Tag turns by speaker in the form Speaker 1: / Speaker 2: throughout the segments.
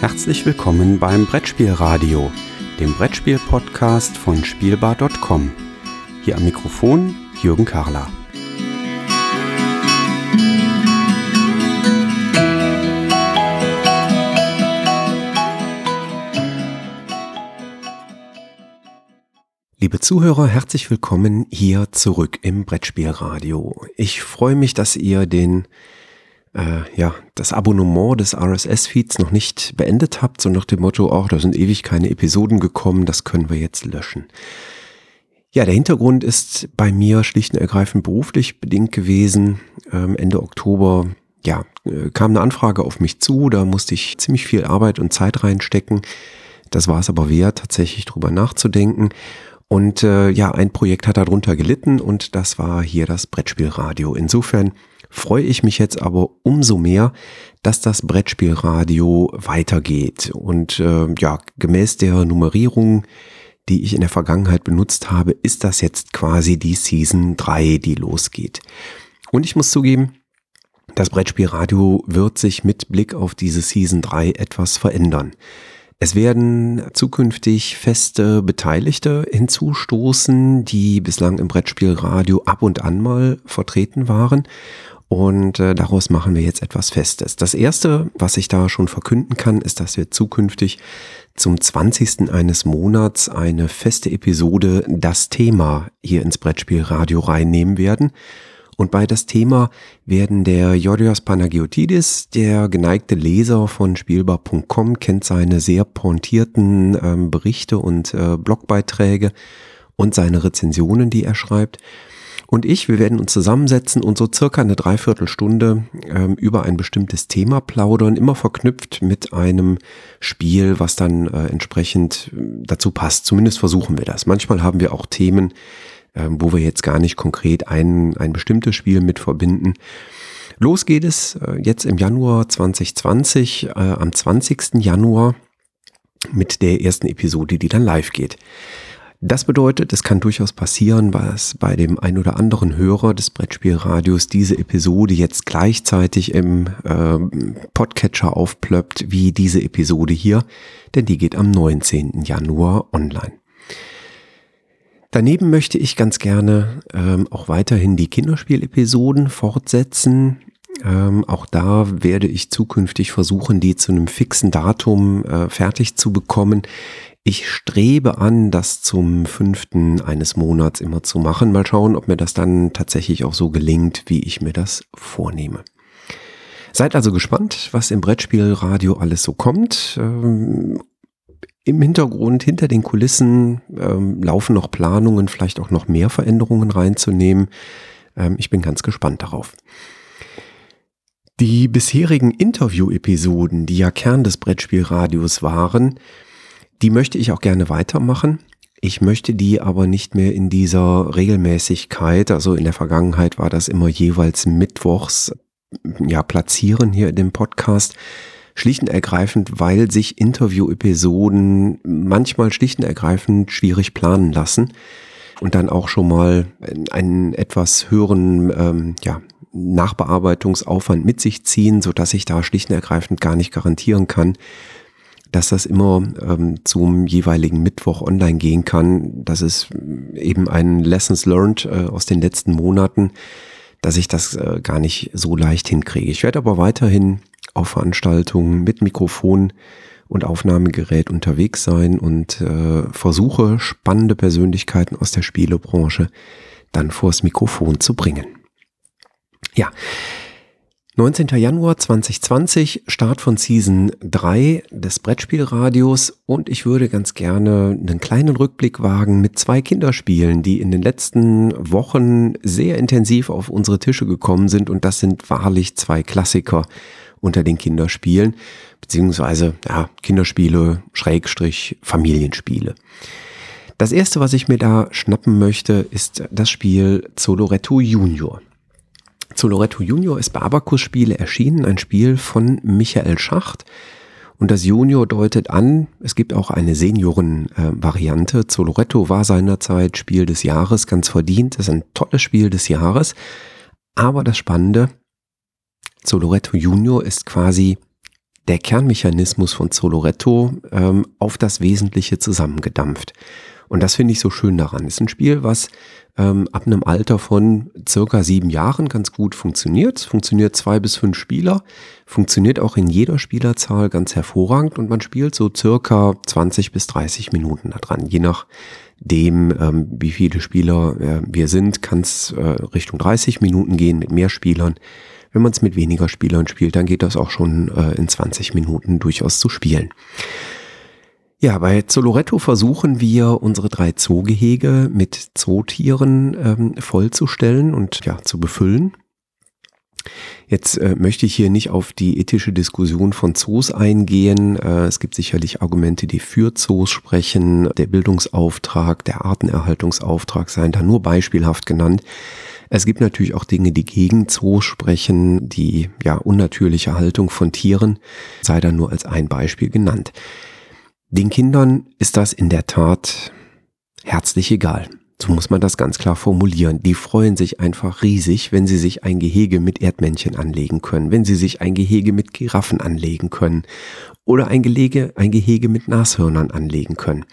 Speaker 1: Herzlich willkommen beim Brettspielradio, dem Brettspiel-Podcast von Spielbar.com. Hier am Mikrofon Jürgen Karler. Liebe Zuhörer, herzlich willkommen hier zurück im Brettspielradio. Ich freue mich, dass ihr den äh, ja, das Abonnement des RSS-Feeds noch nicht beendet habt, so nach dem Motto, ach, da sind ewig keine Episoden gekommen, das können wir jetzt löschen. Ja, der Hintergrund ist bei mir schlicht und ergreifend beruflich bedingt gewesen. Ähm, Ende Oktober, ja, äh, kam eine Anfrage auf mich zu, da musste ich ziemlich viel Arbeit und Zeit reinstecken. Das war es aber wert, tatsächlich drüber nachzudenken. Und äh, ja, ein Projekt hat darunter gelitten und das war hier das Brettspielradio. Insofern freue ich mich jetzt aber umso mehr, dass das Brettspielradio weitergeht. Und äh, ja, gemäß der Nummerierung, die ich in der Vergangenheit benutzt habe, ist das jetzt quasi die Season 3, die losgeht. Und ich muss zugeben, das Brettspielradio wird sich mit Blick auf diese Season 3 etwas verändern. Es werden zukünftig feste Beteiligte hinzustoßen, die bislang im Brettspielradio ab und an mal vertreten waren. Und äh, daraus machen wir jetzt etwas Festes. Das erste, was ich da schon verkünden kann, ist, dass wir zukünftig zum 20. eines Monats eine feste Episode das Thema hier ins Brettspielradio reinnehmen werden. Und bei das Thema werden der Yorios Panagiotidis, der geneigte Leser von Spielbar.com, kennt seine sehr pointierten ähm, Berichte und äh, Blogbeiträge und seine Rezensionen, die er schreibt. Und ich, wir werden uns zusammensetzen und so circa eine Dreiviertelstunde ähm, über ein bestimmtes Thema plaudern, immer verknüpft mit einem Spiel, was dann äh, entsprechend äh, dazu passt. Zumindest versuchen wir das. Manchmal haben wir auch Themen, ähm, wo wir jetzt gar nicht konkret ein, ein bestimmtes Spiel mit verbinden. Los geht es äh, jetzt im Januar 2020, äh, am 20. Januar mit der ersten Episode, die dann live geht. Das bedeutet, es kann durchaus passieren, was bei dem ein oder anderen Hörer des Brettspielradios diese Episode jetzt gleichzeitig im äh, Podcatcher aufplöppt wie diese Episode hier, denn die geht am 19. Januar online. Daneben möchte ich ganz gerne ähm, auch weiterhin die Kinderspielepisoden fortsetzen. Ähm, auch da werde ich zukünftig versuchen, die zu einem fixen Datum äh, fertig zu bekommen. Ich strebe an, das zum fünften eines Monats immer zu machen. Mal schauen, ob mir das dann tatsächlich auch so gelingt, wie ich mir das vornehme. Seid also gespannt, was im Brettspielradio alles so kommt. Ähm, im Hintergrund, hinter den Kulissen ähm, laufen noch Planungen, vielleicht auch noch mehr Veränderungen reinzunehmen. Ähm, ich bin ganz gespannt darauf. Die bisherigen Interview-Episoden, die ja Kern des Brettspielradios waren, die möchte ich auch gerne weitermachen. Ich möchte die aber nicht mehr in dieser Regelmäßigkeit, also in der Vergangenheit war das immer jeweils mittwochs, ja, platzieren hier in dem Podcast schlicht und ergreifend, weil sich Interview-Episoden manchmal schlicht und ergreifend schwierig planen lassen und dann auch schon mal einen etwas höheren ähm, ja, Nachbearbeitungsaufwand mit sich ziehen, so dass ich da schlicht und ergreifend gar nicht garantieren kann, dass das immer ähm, zum jeweiligen Mittwoch online gehen kann. Das ist eben ein Lessons Learned äh, aus den letzten Monaten, dass ich das äh, gar nicht so leicht hinkriege. Ich werde aber weiterhin auf Veranstaltungen mit Mikrofon und Aufnahmegerät unterwegs sein und äh, versuche spannende Persönlichkeiten aus der Spielebranche dann vors Mikrofon zu bringen. Ja, 19. Januar 2020, Start von Season 3 des Brettspielradios und ich würde ganz gerne einen kleinen Rückblick wagen mit zwei Kinderspielen, die in den letzten Wochen sehr intensiv auf unsere Tische gekommen sind und das sind wahrlich zwei Klassiker unter den Kinderspielen, beziehungsweise ja, Kinderspiele, Schrägstrich, Familienspiele. Das erste, was ich mir da schnappen möchte, ist das Spiel Zoloretto Junior. Zoloretto Junior ist bei Abacus Spiele erschienen, ein Spiel von Michael Schacht. Und das Junior deutet an, es gibt auch eine Senioren-Variante. Zoloretto war seinerzeit Spiel des Jahres, ganz verdient. Ist ein tolles Spiel des Jahres. Aber das Spannende, Zoloretto Junior ist quasi der Kernmechanismus von Zoloretto ähm, auf das Wesentliche zusammengedampft. Und das finde ich so schön daran. Ist ein Spiel, was ähm, ab einem Alter von circa sieben Jahren ganz gut funktioniert. Funktioniert zwei bis fünf Spieler, funktioniert auch in jeder Spielerzahl ganz hervorragend und man spielt so circa 20 bis 30 Minuten daran. Je nachdem, ähm, wie viele Spieler äh, wir sind, kann es äh, Richtung 30 Minuten gehen mit mehr Spielern. Wenn man es mit weniger Spielern spielt, dann geht das auch schon äh, in 20 Minuten durchaus zu spielen. Ja, bei Zoloretto versuchen wir, unsere drei Zoogehege mit Zootieren ähm, vollzustellen und ja, zu befüllen. Jetzt äh, möchte ich hier nicht auf die ethische Diskussion von Zoos eingehen. Äh, es gibt sicherlich Argumente, die für Zoos sprechen. Der Bildungsauftrag, der Artenerhaltungsauftrag seien da nur beispielhaft genannt. Es gibt natürlich auch Dinge, die gegen Zoos sprechen. Die ja unnatürliche Haltung von Tieren sei da nur als ein Beispiel genannt. Den Kindern ist das in der Tat herzlich egal. So muss man das ganz klar formulieren. Die freuen sich einfach riesig, wenn sie sich ein Gehege mit Erdmännchen anlegen können, wenn sie sich ein Gehege mit Giraffen anlegen können oder ein, Gelege, ein Gehege mit Nashörnern anlegen können.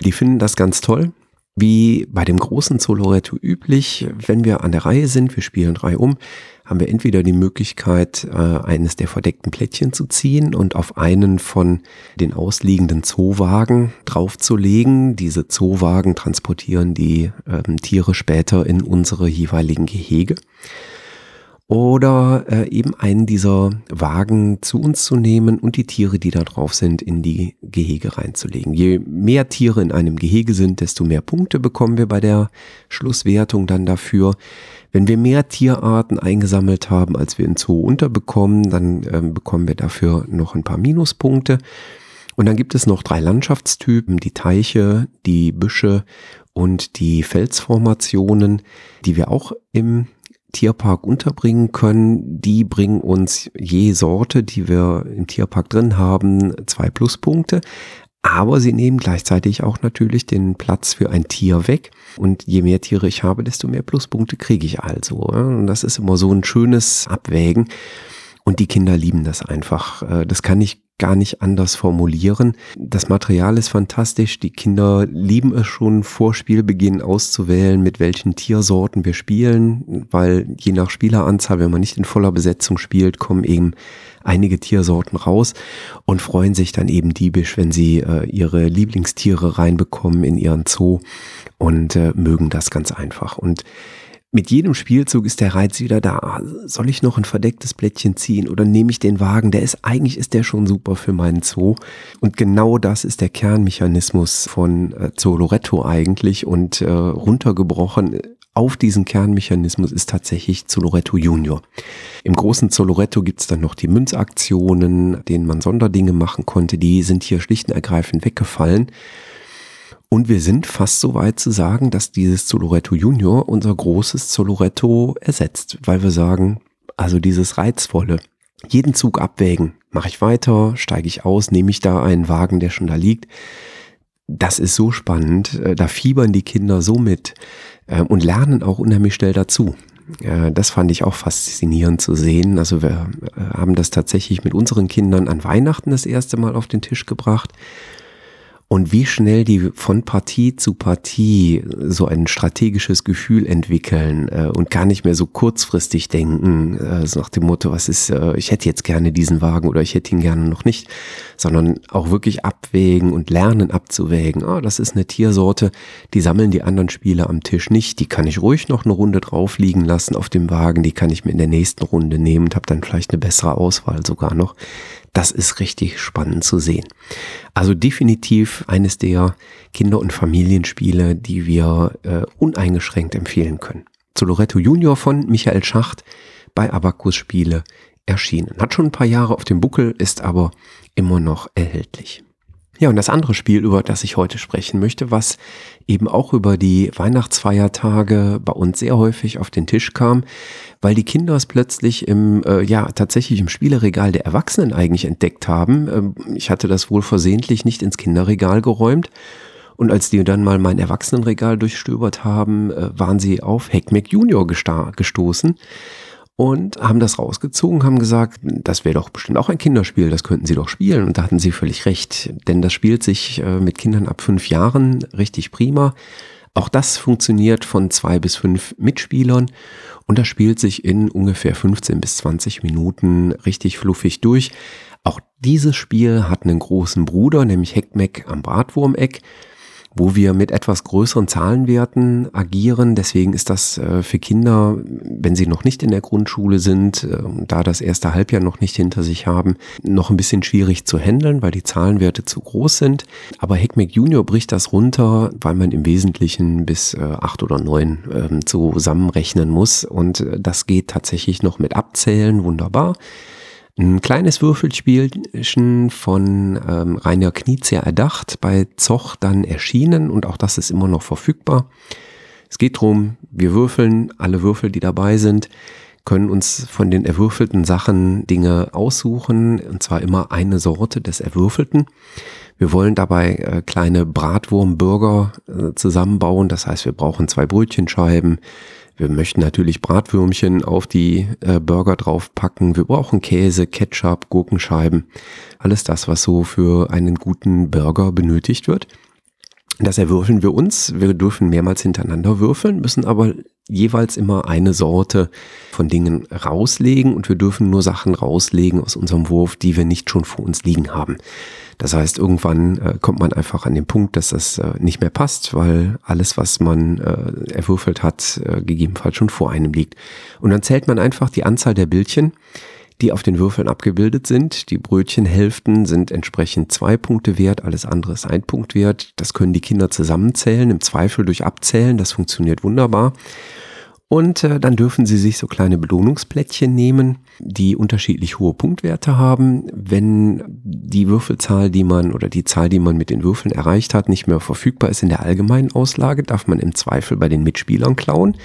Speaker 1: Die finden das ganz toll. Wie bei dem großen Zoloretto üblich, wenn wir an der Reihe sind, wir spielen drei um, haben wir entweder die Möglichkeit, äh, eines der verdeckten Plättchen zu ziehen und auf einen von den ausliegenden Zoowagen draufzulegen. Diese Zoowagen transportieren die ähm, Tiere später in unsere jeweiligen Gehege oder äh, eben einen dieser Wagen zu uns zu nehmen und die Tiere, die da drauf sind, in die Gehege reinzulegen. Je mehr Tiere in einem Gehege sind, desto mehr Punkte bekommen wir bei der Schlusswertung dann dafür. Wenn wir mehr Tierarten eingesammelt haben, als wir in Zoo unterbekommen, dann äh, bekommen wir dafür noch ein paar Minuspunkte. Und dann gibt es noch drei Landschaftstypen, die Teiche, die Büsche und die Felsformationen, die wir auch im Tierpark unterbringen können. Die bringen uns je Sorte, die wir im Tierpark drin haben, zwei Pluspunkte. Aber sie nehmen gleichzeitig auch natürlich den Platz für ein Tier weg. Und je mehr Tiere ich habe, desto mehr Pluspunkte kriege ich also. Und das ist immer so ein schönes Abwägen. Und die Kinder lieben das einfach. Äh, das kann ich gar nicht anders formulieren. Das Material ist fantastisch. Die Kinder lieben es schon vor Spielbeginn auszuwählen, mit welchen Tiersorten wir spielen, weil je nach Spieleranzahl, wenn man nicht in voller Besetzung spielt, kommen eben einige Tiersorten raus und freuen sich dann eben diebisch, wenn sie äh, ihre Lieblingstiere reinbekommen in ihren Zoo und äh, mögen das ganz einfach. Und mit jedem Spielzug ist der Reiz wieder da. Soll ich noch ein verdecktes Blättchen ziehen oder nehme ich den Wagen? Der ist eigentlich ist der schon super für meinen Zoo. Und genau das ist der Kernmechanismus von äh, Zoo Loretto eigentlich und äh, runtergebrochen auf diesen Kernmechanismus ist tatsächlich Zoloretto Junior. Im großen Zoloretto gibt's dann noch die Münzaktionen, denen man Sonderdinge machen konnte. Die sind hier schlicht und ergreifend weggefallen. Und wir sind fast so weit zu sagen, dass dieses Zoloretto Junior unser großes Zoloretto ersetzt, weil wir sagen, also dieses Reizvolle, jeden Zug abwägen, mache ich weiter, steige ich aus, nehme ich da einen Wagen, der schon da liegt. Das ist so spannend, äh, da fiebern die Kinder so mit ähm, und lernen auch unheimlich schnell dazu. Das fand ich auch faszinierend zu sehen. Also wir äh, haben das tatsächlich mit unseren Kindern an Weihnachten das erste Mal auf den Tisch gebracht und wie schnell die von Partie zu Partie so ein strategisches Gefühl entwickeln äh, und gar nicht mehr so kurzfristig denken, äh, so nach dem Motto, was ist, äh, ich hätte jetzt gerne diesen Wagen oder ich hätte ihn gerne noch nicht, sondern auch wirklich abwägen und lernen abzuwägen. Ah, das ist eine Tiersorte, die sammeln die anderen Spieler am Tisch nicht, die kann ich ruhig noch eine Runde drauf liegen lassen auf dem Wagen, die kann ich mir in der nächsten Runde nehmen und habe dann vielleicht eine bessere Auswahl sogar noch. Das ist richtig spannend zu sehen. Also definitiv eines der Kinder- und Familienspiele, die wir äh, uneingeschränkt empfehlen können. Zu Loretto Junior von Michael Schacht bei Abacus Spiele erschienen. Hat schon ein paar Jahre auf dem Buckel, ist aber immer noch erhältlich. Ja, und das andere Spiel, über das ich heute sprechen möchte, was eben auch über die Weihnachtsfeiertage bei uns sehr häufig auf den Tisch kam, weil die Kinder es plötzlich im, äh, ja, tatsächlich im Spieleregal der Erwachsenen eigentlich entdeckt haben. Ähm, ich hatte das wohl versehentlich nicht ins Kinderregal geräumt. Und als die dann mal mein Erwachsenenregal durchstöbert haben, äh, waren sie auf Heckmeck Junior gestoßen und haben das rausgezogen, haben gesagt, das wäre doch bestimmt auch ein Kinderspiel, das könnten sie doch spielen. Und da hatten sie völlig recht, denn das spielt sich äh, mit Kindern ab fünf Jahren richtig prima. Auch das funktioniert von zwei bis fünf Mitspielern und das spielt sich in ungefähr 15 bis 20 Minuten richtig fluffig durch. Auch dieses Spiel hat einen großen Bruder, nämlich Heckmeck am Bratwurmeck wo wir mit etwas größeren Zahlenwerten agieren. Deswegen ist das äh, für Kinder, wenn sie noch nicht in der Grundschule sind, äh, da das erste Halbjahr noch nicht hinter sich haben, noch ein bisschen schwierig zu handeln, weil die Zahlenwerte zu groß sind. Aber Heckmeck Junior bricht das runter, weil man im Wesentlichen bis äh, acht oder neun ähm, zusammenrechnen muss. Und das geht tatsächlich noch mit Abzählen wunderbar. Ein kleines Würfelspielchen von ähm, Rainer Knizia erdacht, bei Zoch dann erschienen und auch das ist immer noch verfügbar. Es geht darum, wir würfeln, alle Würfel, die dabei sind, können uns von den erwürfelten Sachen Dinge aussuchen, und zwar immer eine Sorte des Erwürfelten. Wir wollen dabei äh, kleine Bratwurmburger äh, zusammenbauen, das heißt, wir brauchen zwei Brötchenscheiben, wir möchten natürlich Bratwürmchen auf die äh, Burger draufpacken. Wir brauchen Käse, Ketchup, Gurkenscheiben. Alles das, was so für einen guten Burger benötigt wird. Das erwürfeln wir uns. Wir dürfen mehrmals hintereinander würfeln, müssen aber jeweils immer eine Sorte von Dingen rauslegen und wir dürfen nur Sachen rauslegen aus unserem Wurf, die wir nicht schon vor uns liegen haben. Das heißt, irgendwann äh, kommt man einfach an den Punkt, dass das äh, nicht mehr passt, weil alles, was man äh, erwürfelt hat, äh, gegebenenfalls schon vor einem liegt. Und dann zählt man einfach die Anzahl der Bildchen, die auf den Würfeln abgebildet sind. Die Brötchenhälften sind entsprechend zwei Punkte wert, alles andere ist ein Punkt wert. Das können die Kinder zusammenzählen, im Zweifel durch Abzählen, das funktioniert wunderbar. Und äh, dann dürfen Sie sich so kleine Belohnungsplättchen nehmen, die unterschiedlich hohe Punktwerte haben. Wenn die Würfelzahl, die man oder die Zahl, die man mit den Würfeln erreicht hat, nicht mehr verfügbar ist in der allgemeinen Auslage, darf man im Zweifel bei den Mitspielern klauen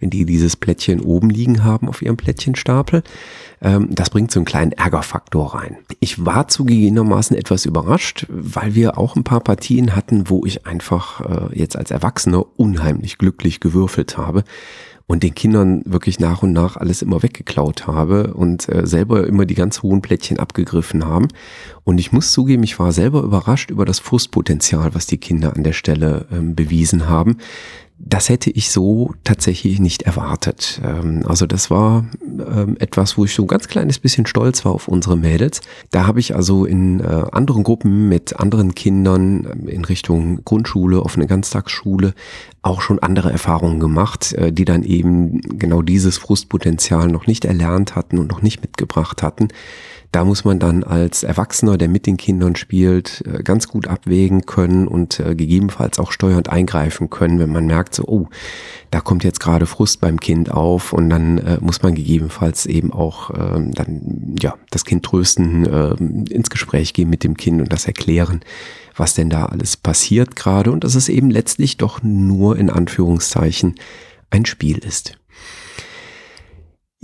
Speaker 1: wenn die dieses Plättchen oben liegen haben auf ihrem Plättchenstapel. Ähm, das bringt so einen kleinen Ärgerfaktor rein. Ich war zugegebenermaßen etwas überrascht, weil wir auch ein paar Partien hatten, wo ich einfach äh, jetzt als Erwachsener unheimlich glücklich gewürfelt habe und den Kindern wirklich nach und nach alles immer weggeklaut habe und äh, selber immer die ganz hohen Plättchen abgegriffen haben. Und ich muss zugeben, ich war selber überrascht über das Frustpotenzial, was die Kinder an der Stelle ähm, bewiesen haben das hätte ich so tatsächlich nicht erwartet. Ähm, also das war ähm, etwas, wo ich so ein ganz kleines bisschen stolz war auf unsere Mädels. Da habe ich also in äh, anderen Gruppen mit anderen Kindern ähm, in Richtung Grundschule, offene Ganztagsschule auch schon andere Erfahrungen gemacht, äh, die dann eben genau dieses Frustpotenzial noch nicht erlernt hatten und noch nicht mitgebracht hatten da muss man dann als Erwachsener, der mit den Kindern spielt, äh, ganz gut abwägen können und äh, gegebenenfalls auch steuernd eingreifen können, wenn man merkt, so, oh, da kommt jetzt gerade Frust beim Kind auf und dann äh, muss man gegebenenfalls eben auch ähm, dann, ja, das Kind trösten, äh, ins Gespräch gehen mit dem Kind und das erklären, was denn da alles passiert gerade und dass es eben letztlich doch nur in Anführungszeichen ein Spiel ist.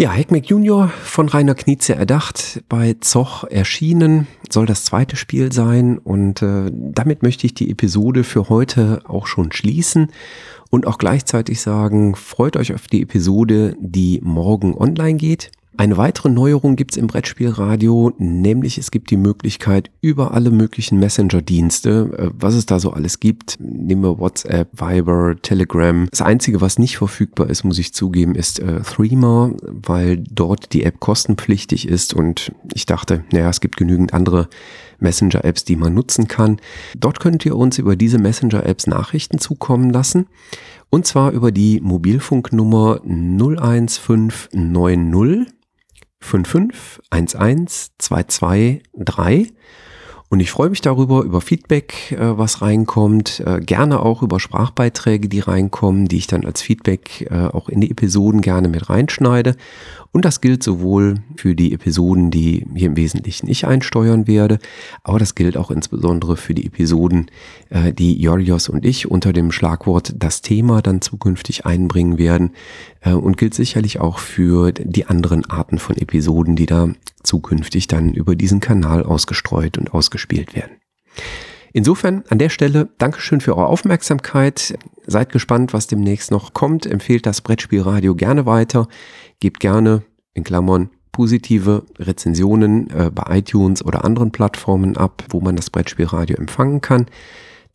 Speaker 1: Ja, Heckmeck Junior von Rainer Knizia erdacht, bei Zoch erschienen, soll das zweite Spiel sein und äh, damit möchte ich die Episode für heute auch schon schließen und auch gleichzeitig sagen, freut euch auf die Episode, die morgen online geht. Eine weitere Neuerung gibt es im Brettspielradio, nämlich es gibt die Möglichkeit, über alle möglichen Messenger-Dienste, äh, was es da so alles gibt, nehmen wir WhatsApp, Viber, Telegram. Das Einzige, was nicht verfügbar ist, muss ich zugeben, ist äh, Threema, weil dort die App kostenpflichtig ist und ich dachte, naja, es gibt genügend andere Messenger-Apps, die man nutzen kann. Dort könnt ihr uns über diese Messenger-Apps Nachrichten zukommen lassen. Und zwar über die Mobilfunknummer 01590 5511223. Und ich freue mich darüber, über Feedback, äh, was reinkommt, äh, gerne auch über Sprachbeiträge, die reinkommen, die ich dann als Feedback äh, auch in die Episoden gerne mit reinschneide. Und das gilt sowohl für die Episoden, die hier im Wesentlichen ich einsteuern werde, aber das gilt auch insbesondere für die Episoden, äh, die Jorios und ich unter dem Schlagwort das Thema dann zukünftig einbringen werden äh, und gilt sicherlich auch für die anderen Arten von Episoden, die da zukünftig dann über diesen Kanal ausgestreut und ausgespielt werden. Insofern an der Stelle Dankeschön für eure Aufmerksamkeit. Seid gespannt, was demnächst noch kommt. Empfehlt das Brettspielradio gerne weiter. Gebt gerne in Klammern positive Rezensionen äh, bei iTunes oder anderen Plattformen ab, wo man das Brettspielradio empfangen kann.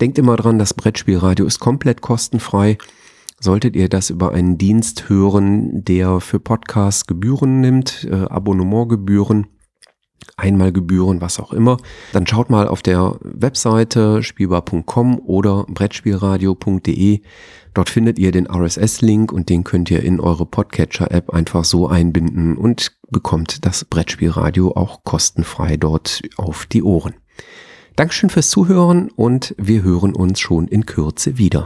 Speaker 1: Denkt immer dran, das Brettspielradio ist komplett kostenfrei. Solltet ihr das über einen Dienst hören, der für Podcasts Gebühren nimmt, äh, Abonnementgebühren, Einmalgebühren, was auch immer, dann schaut mal auf der Webseite spielbar.com oder brettspielradio.de. Dort findet ihr den RSS-Link und den könnt ihr in eure Podcatcher-App einfach so einbinden und bekommt das Brettspielradio auch kostenfrei dort auf die Ohren. Dankeschön fürs Zuhören und wir hören uns schon in Kürze wieder.